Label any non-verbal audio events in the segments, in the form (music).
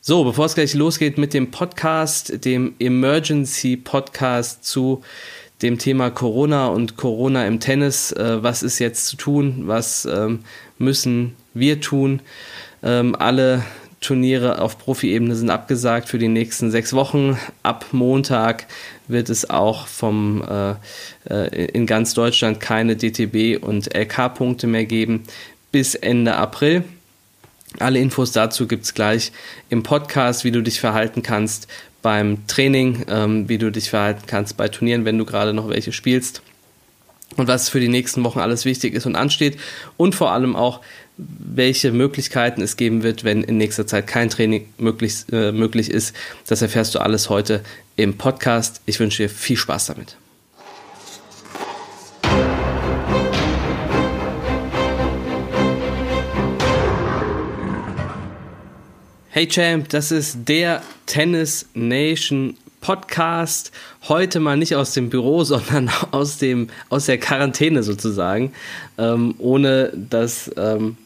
So, bevor es gleich losgeht mit dem Podcast, dem Emergency Podcast zu dem Thema Corona und Corona im Tennis, äh, was ist jetzt zu tun, was ähm, müssen wir tun. Ähm, alle Turniere auf Profi-Ebene sind abgesagt für die nächsten sechs Wochen. Ab Montag wird es auch vom, äh, äh in ganz Deutschland keine DTB und LK-Punkte mehr geben bis Ende April. Alle Infos dazu gibt es gleich im Podcast, wie du dich verhalten kannst beim Training, ähm, wie du dich verhalten kannst bei Turnieren, wenn du gerade noch welche spielst und was für die nächsten Wochen alles wichtig ist und ansteht und vor allem auch, welche Möglichkeiten es geben wird, wenn in nächster Zeit kein Training möglich, äh, möglich ist. Das erfährst du alles heute im Podcast. Ich wünsche dir viel Spaß damit. Hey Champ, das ist der Tennis Nation Podcast. Heute mal nicht aus dem Büro, (laughs) sondern aus, dem, aus der Quarantäne sozusagen. Ähm, ohne dass ähm,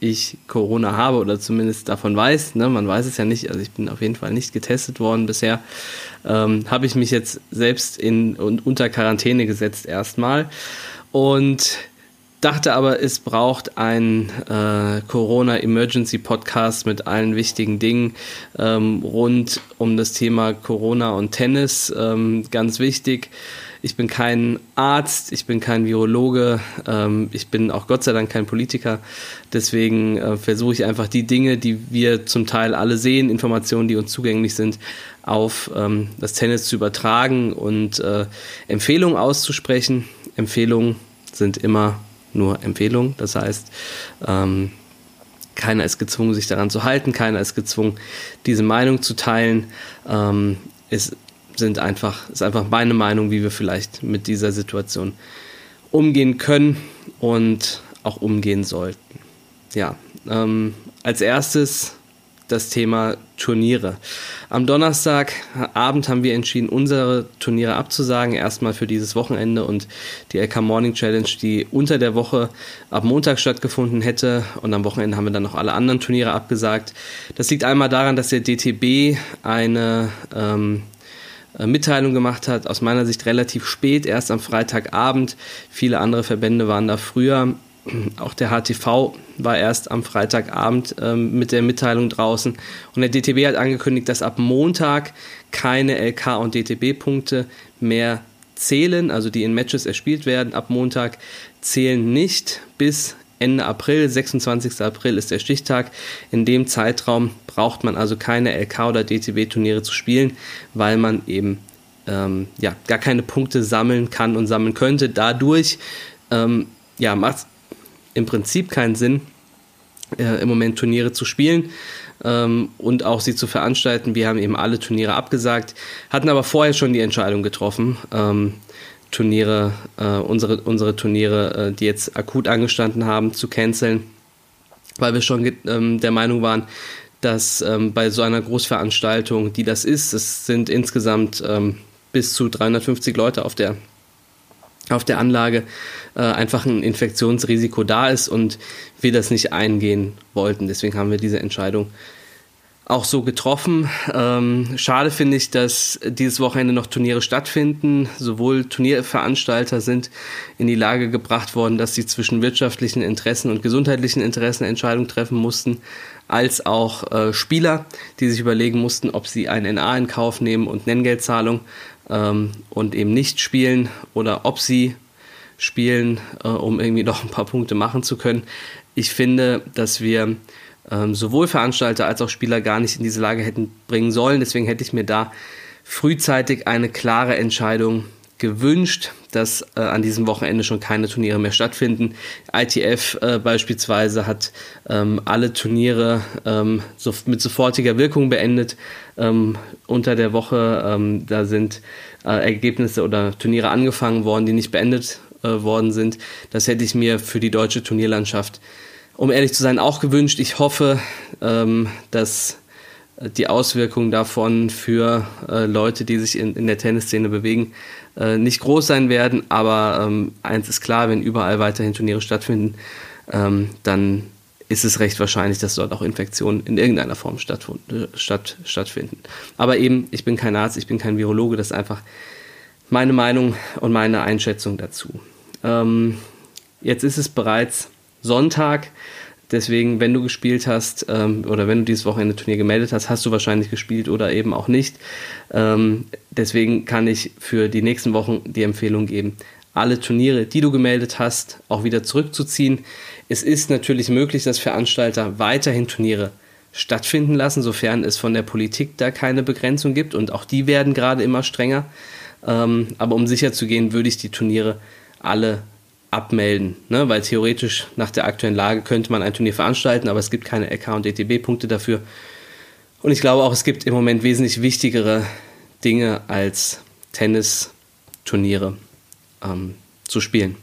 ich Corona habe oder zumindest davon weiß. Ne? Man weiß es ja nicht. Also ich bin auf jeden Fall nicht getestet worden bisher. Ähm, habe ich mich jetzt selbst in unter Quarantäne gesetzt erstmal. Und dachte aber, es braucht einen äh, Corona Emergency Podcast mit allen wichtigen Dingen ähm, rund um das Thema Corona und Tennis. Ähm, ganz wichtig. Ich bin kein Arzt, ich bin kein Virologe, ähm, ich bin auch Gott sei Dank kein Politiker. Deswegen äh, versuche ich einfach die Dinge, die wir zum Teil alle sehen, Informationen, die uns zugänglich sind, auf ähm, das Tennis zu übertragen und äh, Empfehlungen auszusprechen. Empfehlungen sind immer nur Empfehlung. Das heißt, ähm, keiner ist gezwungen, sich daran zu halten, keiner ist gezwungen, diese Meinung zu teilen. Ähm, es sind einfach, ist einfach meine Meinung, wie wir vielleicht mit dieser Situation umgehen können und auch umgehen sollten. Ja, ähm, als erstes das Thema Turniere. Am Donnerstagabend haben wir entschieden, unsere Turniere abzusagen, erstmal für dieses Wochenende und die LK Morning Challenge, die unter der Woche ab Montag stattgefunden hätte und am Wochenende haben wir dann noch alle anderen Turniere abgesagt. Das liegt einmal daran, dass der DTB eine ähm, äh, Mitteilung gemacht hat, aus meiner Sicht relativ spät, erst am Freitagabend. Viele andere Verbände waren da früher auch der HTV war erst am Freitagabend ähm, mit der Mitteilung draußen. Und der DTB hat angekündigt, dass ab Montag keine LK- und DTB-Punkte mehr zählen, also die in Matches erspielt werden. Ab Montag zählen nicht bis Ende April, 26. April ist der Stichtag. In dem Zeitraum braucht man also keine LK- oder DTB-Turniere zu spielen, weil man eben ähm, ja, gar keine Punkte sammeln kann und sammeln könnte. Dadurch ähm, ja, macht im Prinzip keinen Sinn, äh, im Moment Turniere zu spielen ähm, und auch sie zu veranstalten. Wir haben eben alle Turniere abgesagt, hatten aber vorher schon die Entscheidung getroffen, ähm, Turniere, äh, unsere, unsere Turniere, äh, die jetzt akut angestanden haben, zu canceln, weil wir schon ähm, der Meinung waren, dass ähm, bei so einer Großveranstaltung, die das ist, es sind insgesamt ähm, bis zu 350 Leute auf der auf der Anlage äh, einfach ein Infektionsrisiko da ist und wir das nicht eingehen wollten. Deswegen haben wir diese Entscheidung auch so getroffen. Ähm, schade finde ich, dass dieses Wochenende noch Turniere stattfinden. Sowohl Turnierveranstalter sind in die Lage gebracht worden, dass sie zwischen wirtschaftlichen Interessen und gesundheitlichen Interessen Entscheidungen treffen mussten, als auch äh, Spieler, die sich überlegen mussten, ob sie ein NA in Kauf nehmen und Nenngeldzahlung ähm, und eben nicht spielen oder ob sie spielen, äh, um irgendwie (laughs) noch ein paar Punkte machen zu können. Ich finde, dass wir ähm, sowohl Veranstalter als auch Spieler gar nicht in diese Lage hätten bringen sollen. Deswegen hätte ich mir da frühzeitig eine klare Entscheidung gewünscht, dass äh, an diesem Wochenende schon keine Turniere mehr stattfinden. ITF äh, beispielsweise hat ähm, alle Turniere ähm, so, mit sofortiger Wirkung beendet ähm, unter der Woche. Ähm, da sind äh, Ergebnisse oder Turniere angefangen worden, die nicht beendet äh, worden sind. Das hätte ich mir für die deutsche Turnierlandschaft, um ehrlich zu sein, auch gewünscht. Ich hoffe, ähm, dass die Auswirkungen davon für äh, Leute, die sich in, in der Tennisszene bewegen, äh, nicht groß sein werden. Aber ähm, eins ist klar, wenn überall weiterhin Turniere stattfinden, ähm, dann ist es recht wahrscheinlich, dass dort auch Infektionen in irgendeiner Form statt, statt, stattfinden. Aber eben, ich bin kein Arzt, ich bin kein Virologe, das ist einfach meine Meinung und meine Einschätzung dazu. Ähm, jetzt ist es bereits Sonntag. Deswegen, wenn du gespielt hast ähm, oder wenn du dieses Wochenende Turnier gemeldet hast, hast du wahrscheinlich gespielt oder eben auch nicht. Ähm, deswegen kann ich für die nächsten Wochen die Empfehlung geben, alle Turniere, die du gemeldet hast, auch wieder zurückzuziehen. Es ist natürlich möglich, dass Veranstalter weiterhin Turniere stattfinden lassen, sofern es von der Politik da keine Begrenzung gibt. Und auch die werden gerade immer strenger. Ähm, aber um sicher zu gehen, würde ich die Turniere alle abmelden, ne? weil theoretisch nach der aktuellen Lage könnte man ein Turnier veranstalten, aber es gibt keine LK und DTB-Punkte dafür. Und ich glaube auch, es gibt im Moment wesentlich wichtigere Dinge als Tennisturniere ähm, zu spielen.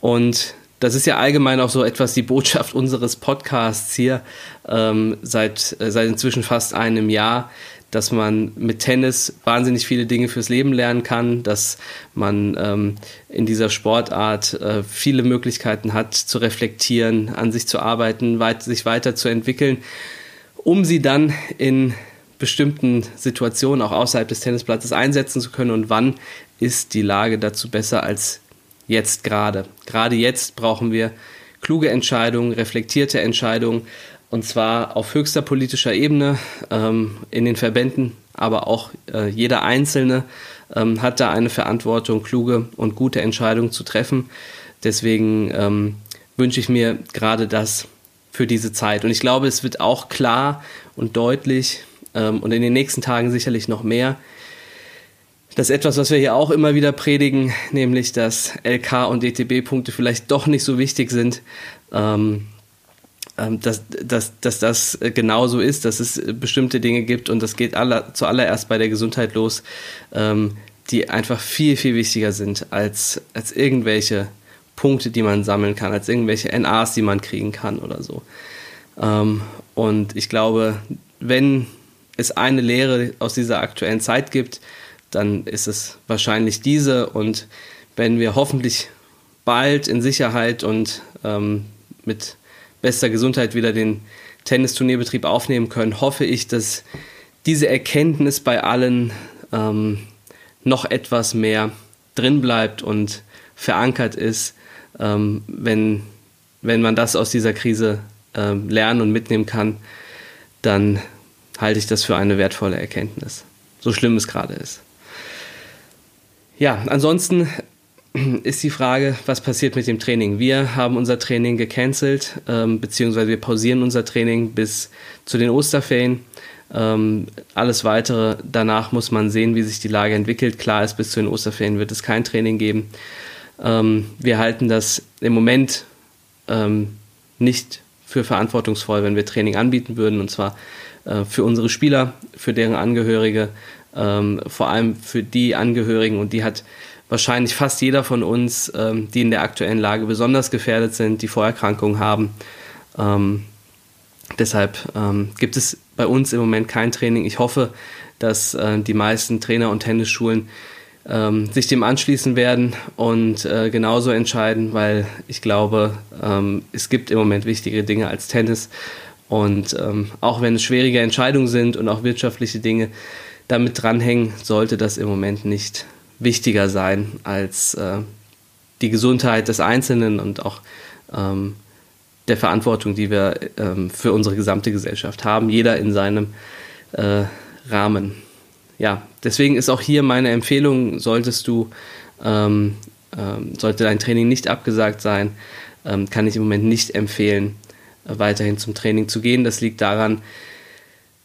Und das ist ja allgemein auch so etwas die Botschaft (laughs) unseres Podcasts hier ähm, seit, äh, seit inzwischen fast einem Jahr, dass man mit Tennis wahnsinnig viele Dinge fürs Leben lernen kann, dass man ähm, in dieser Sportart äh, viele Möglichkeiten hat zu reflektieren, an sich zu arbeiten, weit, sich weiterzuentwickeln, um sie dann in bestimmten Situationen auch außerhalb des Tennisplatzes einsetzen zu können und wann ist die Lage dazu besser als jetzt gerade. Gerade jetzt brauchen wir kluge Entscheidungen, reflektierte Entscheidungen und zwar auf höchster politischer Ebene ähm, in den Verbänden, aber auch äh, jeder Einzelne ähm, hat da eine Verantwortung, kluge und gute Entscheidungen zu treffen. Deswegen ähm, wünsche ich mir gerade das für diese Zeit. Und ich glaube, es wird auch klar und deutlich ähm, und in den nächsten Tagen sicherlich noch mehr, das ist etwas, was wir hier auch immer wieder predigen, nämlich dass LK und DTB-Punkte vielleicht doch nicht so wichtig sind, ähm, dass, dass, dass das genauso ist, dass es bestimmte Dinge gibt und das geht aller, zuallererst bei der Gesundheit los, ähm, die einfach viel, viel wichtiger sind als, als irgendwelche Punkte, die man sammeln kann, als irgendwelche NAs, die man kriegen kann oder so. Ähm, und ich glaube, wenn es eine Lehre aus dieser aktuellen Zeit gibt, dann ist es wahrscheinlich diese. Und wenn wir hoffentlich bald in Sicherheit und ähm, mit bester Gesundheit wieder den Tennisturnierbetrieb aufnehmen können, hoffe ich, dass diese Erkenntnis bei allen ähm, noch etwas mehr drin bleibt und verankert ist, ähm, wenn, wenn man das aus dieser Krise ähm, lernen und mitnehmen kann, dann halte ich das für eine wertvolle Erkenntnis. So schlimm es gerade ist. Ja, ansonsten (clears throat) ist die Frage, was passiert mit dem Training? Wir haben unser Training gecancelt, ähm, beziehungsweise wir pausieren unser Training bis zu den Osterferien. Ähm, alles weitere danach muss man sehen, wie sich die Lage entwickelt. Klar ist, bis zu den Osterferien wird es kein Training geben. Ähm, wir halten das im Moment ähm, nicht für verantwortungsvoll, wenn wir Training anbieten würden, und zwar äh, für unsere Spieler, für deren Angehörige ähm, vor allem für die Angehörigen und die hat wahrscheinlich fast jeder von uns, ähm, die in der aktuellen Lage besonders gefährdet sind, die Vorerkrankungen haben. Ähm, deshalb ähm, gibt es bei uns im Moment kein Training. Ich hoffe, dass äh, die meisten Trainer und Tennisschulen ähm, sich dem anschließen werden und äh, genauso entscheiden, weil ich glaube, ähm, es gibt im Moment wichtige Dinge als Tennis. Und ähm, auch wenn es schwierige Entscheidungen sind und auch wirtschaftliche Dinge, damit dranhängen, sollte das im Moment nicht wichtiger sein als äh, die Gesundheit des Einzelnen und auch ähm, der Verantwortung, die wir ähm, für unsere gesamte Gesellschaft haben, jeder in seinem äh, Rahmen. Ja, deswegen ist auch hier meine Empfehlung, solltest du, ähm, ähm sollte dein Training nicht abgesagt sein, ähm, kann ich im Moment nicht empfehlen, äh, weiterhin zum Training zu gehen. Das liegt daran,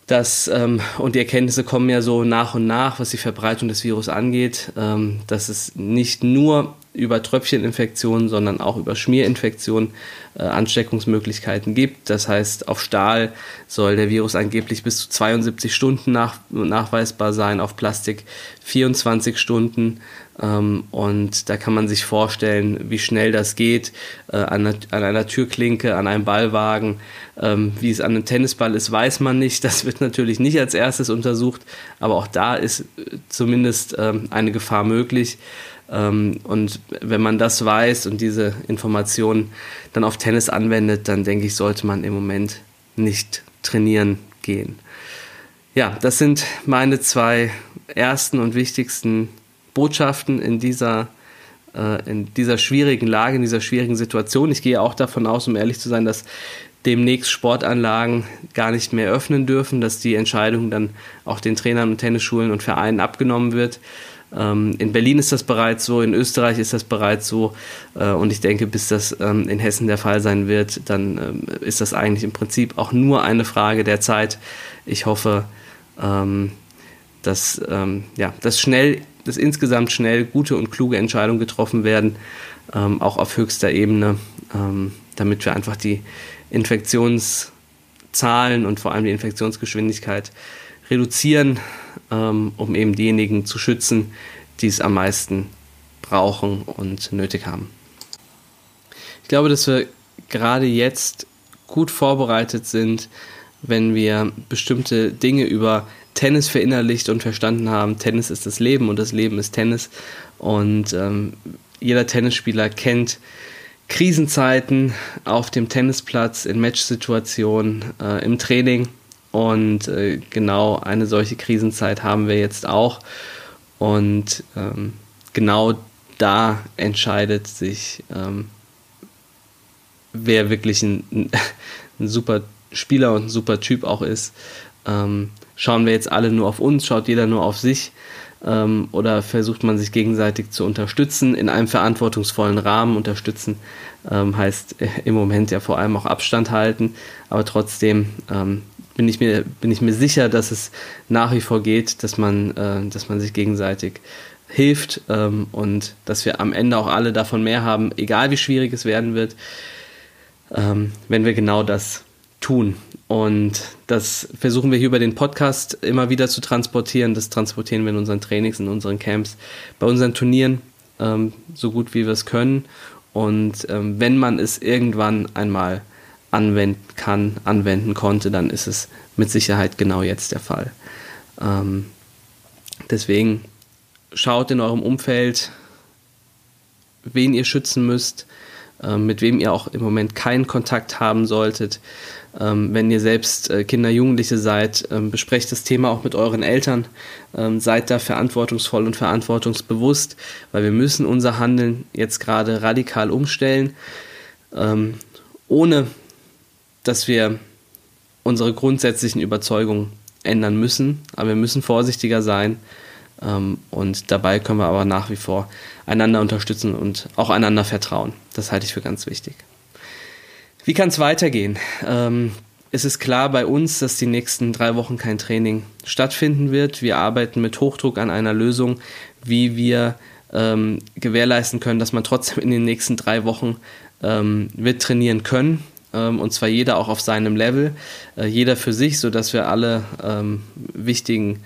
dass, ähm, und die Erkenntnisse kommen ja so nach und nach, was die Verbreitung des Virus angeht, ähm, dass es nicht nur über Tröpfcheninfektionen, sondern auch über Schmierinfektionen äh, Ansteckungsmöglichkeiten gibt. Das heißt, auf Stahl soll der Virus angeblich bis zu 72 Stunden nach, nachweisbar sein, auf Plastik 24 Stunden. Ähm, und da kann man sich vorstellen, wie schnell das geht äh, an, an, einer Türklinke, an einem Ballwagen. Ähm, wie es an einem Tennisball ist, weiß man nicht. Das wird natürlich nicht als erstes untersucht, aber auch da ist äh, zumindest ähm, eine Gefahr möglich. Ähm, und wenn man das weiß und diese Informationen dann auf Tennis anwendet, dann denke ich, sollte man im Moment nicht trainieren gehen. Ja, das sind meine zwei ersten und wichtigsten Botschaften in dieser, äh, in dieser schwierigen Lage, in dieser schwierigen Situation. Ich gehe auch davon aus, um ehrlich zu sein, dass demnächst Sportanlagen gar nicht mehr öffnen dürfen, dass die Entscheidung dann auch den Trainern und Tennisschulen und Vereinen abgenommen wird. Ähm, in Berlin ist das bereits so, in Österreich ist das bereits so äh, und ich denke, bis das ähm, in Hessen der Fall sein wird, dann ähm, ist das eigentlich im Prinzip auch nur eine Frage der Zeit. Ich hoffe, dass, ja, dass schnell, dass insgesamt schnell gute und kluge Entscheidungen getroffen werden, auch auf höchster Ebene, damit wir einfach die Infektionszahlen und vor allem die Infektionsgeschwindigkeit reduzieren, ähm, um eben diejenigen zu schützen, die es am meisten brauchen und nötig haben. Ich glaube, dass wir gerade jetzt gut vorbereitet sind, wenn wir bestimmte Dinge über Tennis verinnerlicht und verstanden haben. Tennis ist das Leben und das Leben ist Tennis. Und ähm, jeder Tennisspieler kennt Krisenzeiten auf dem Tennisplatz, in Matchsituationen, äh, im Training. Und äh, genau eine solche Krisenzeit haben wir jetzt auch. Und ähm, genau da entscheidet sich, ähm, wer wirklich ein, (laughs) ein, super Spieler und ein super Typ auch ist. Ähm, schauen wir jetzt alle nur auf uns, schaut jeder nur auf sich ähm, oder versucht man sich gegenseitig zu unterstützen in einem verantwortungsvollen Rahmen. Unterstützen ähm, heißt (laughs) im Moment ja vor allem auch Abstand halten, aber trotzdem ähm, bin, ich mir, bin ich mir sicher, dass es nach wie vor geht, dass man, äh, dass man sich gegenseitig hilft ähm, und dass wir am Ende auch alle davon mehr haben, egal wie schwierig es werden wird, ähm, wenn wir genau das tun. Und das versuchen wir hier über den Podcast immer wieder zu transportieren. Das transportieren wir in unseren Trainings, in unseren Camps, bei unseren Turnieren, ähm, so gut wie wir es können. Und ähm, wenn man es irgendwann einmal anwenden kann, anwenden konnte, dann ist es mit Sicherheit genau jetzt der Fall. Ähm, deswegen schaut in eurem Umfeld, wen ihr schützen müsst, äh, mit wem ihr auch im Moment keinen Kontakt haben solltet. Ähm, wenn ihr selbst äh, Kinder, Jugendliche seid, ähm, besprecht das Thema auch mit euren Eltern. Ähm, seid da verantwortungsvoll und verantwortungsbewusst, weil wir müssen unser Handeln jetzt gerade radikal umstellen, ähm, ohne dass wir unsere grundsätzlichen Überzeugungen ändern müssen. Aber wir müssen vorsichtiger sein. Ähm, und dabei können wir aber nach wie vor einander unterstützen und auch einander vertrauen. Das halte ich für ganz wichtig. Wie kann es weitergehen? Ähm, es ist klar bei uns, dass die nächsten drei Wochen kein Training stattfinden wird. Wir arbeiten mit Hochdruck an einer Lösung, wie wir ähm, gewährleisten können, dass man trotzdem in den nächsten drei Wochen ähm, wird trainieren können. Ähm, und zwar jeder auch auf seinem Level, äh, jeder für sich, sodass wir alle ähm, wichtigen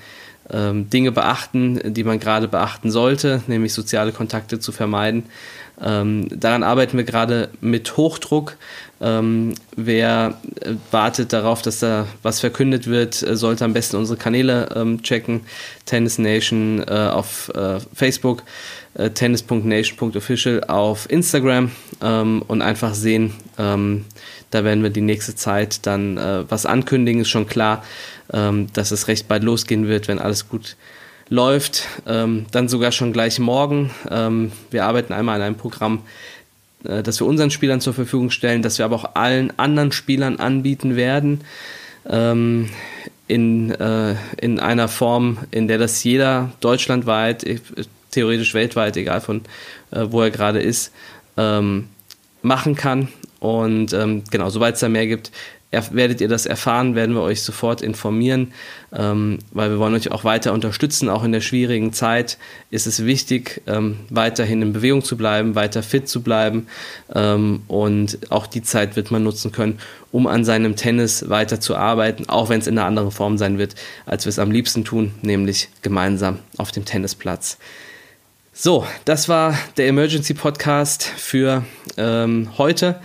ähm, Dinge beachten, die man gerade beachten sollte, nämlich soziale Kontakte zu vermeiden. Ähm, daran arbeiten wir gerade mit Hochdruck. Ähm, wer äh, wartet darauf, dass da was verkündet wird, äh, sollte am besten unsere Kanäle ähm, checken. Tennis Nation äh, auf äh, Facebook, äh, tennis.nation.official auf Instagram ähm, und einfach sehen. Ähm, da werden wir die nächste Zeit dann äh, was ankündigen. Ist schon klar, ähm, dass es recht bald losgehen wird, wenn alles gut läuft. Ähm, dann sogar schon gleich morgen. Ähm, wir arbeiten einmal an einem Programm, äh, das wir unseren Spielern zur Verfügung stellen, das wir aber auch allen anderen Spielern anbieten werden. Ähm, in, äh, in einer Form, in der das jeder deutschlandweit, äh, theoretisch weltweit, egal von äh, wo er gerade ist, ähm, machen kann. Und ähm, genau, sobald es da mehr gibt, werdet ihr das erfahren, werden wir euch sofort informieren, ähm, weil wir wollen euch auch weiter unterstützen. Auch in der schwierigen Zeit ist es wichtig, ähm, weiterhin in Bewegung zu bleiben, weiter fit zu bleiben ähm, und auch die Zeit wird man nutzen können, um an seinem Tennis weiter zu arbeiten, auch wenn es in einer anderen Form sein wird, als wir es am liebsten tun, nämlich gemeinsam auf dem Tennisplatz. So, das war der Emergency Podcast für ähm, heute.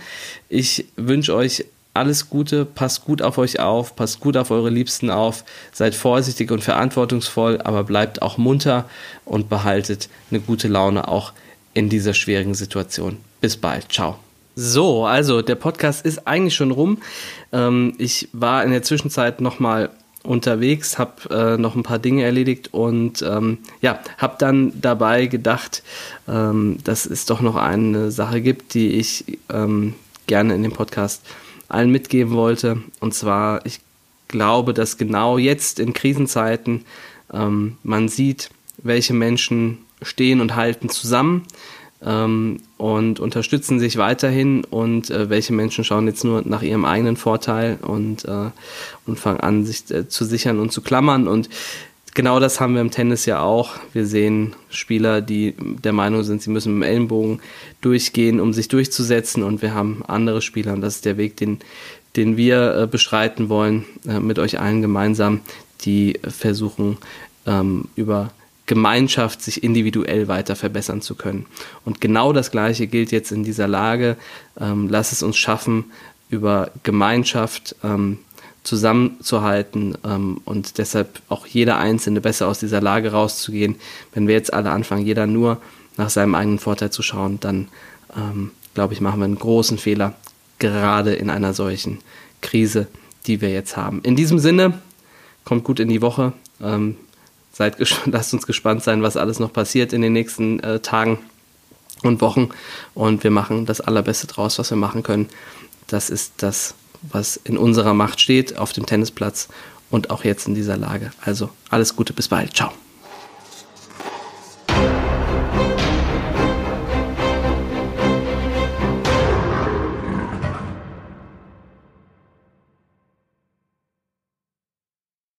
Ich wünsche euch alles Gute, passt gut auf euch auf, passt gut auf eure Liebsten auf, seid vorsichtig und verantwortungsvoll, aber bleibt auch munter und behaltet eine gute Laune auch in dieser schwierigen Situation. Bis bald, ciao. So, also der Podcast ist eigentlich schon rum. Ähm, ich war in der Zwischenzeit nochmal unterwegs, habe äh, noch ein paar Dinge erledigt und ähm, ja, habe dann dabei gedacht, ähm, dass es doch noch eine Sache gibt, die ich ähm, gerne in dem Podcast allen mitgeben wollte. Und zwar, ich glaube, dass genau jetzt in Krisenzeiten ähm, man sieht, welche Menschen stehen und halten zusammen ähm, und unterstützen sich weiterhin und äh, welche Menschen schauen jetzt nur nach ihrem eigenen Vorteil und, äh, und fangen an, sich äh, zu sichern und zu klammern. Und genau das haben wir im Tennis ja auch. Wir sehen Spieler, die der Meinung sind, sie müssen mit dem Ellenbogen durchgehen, um sich durchzusetzen. Und wir haben andere Spieler, und das ist der Weg, den, den wir äh, beschreiten wollen, äh, mit euch allen gemeinsam, die versuchen, ähm, über Gemeinschaft sich individuell weiter verbessern zu können. Und genau das Gleiche gilt jetzt in dieser Lage. Ähm, lass es uns schaffen, über Gemeinschaft ähm, zusammenzuhalten ähm, und deshalb auch jeder Einzelne besser aus dieser Lage rauszugehen. Wenn wir jetzt alle anfangen, jeder nur nach seinem eigenen Vorteil zu schauen, dann ähm, glaube ich, machen wir einen großen Fehler, gerade in einer solchen Krise, die wir jetzt haben. In diesem Sinne, kommt gut in die Woche. Ähm, seid (laughs) lasst uns gespannt sein, was alles noch passiert in den nächsten äh, Tagen und Wochen. Und wir machen das Allerbeste draus, was wir machen können. Das ist das, was in unserer Macht steht auf dem Tennisplatz und auch jetzt in dieser Lage. Also alles Gute, bis bald. Ciao.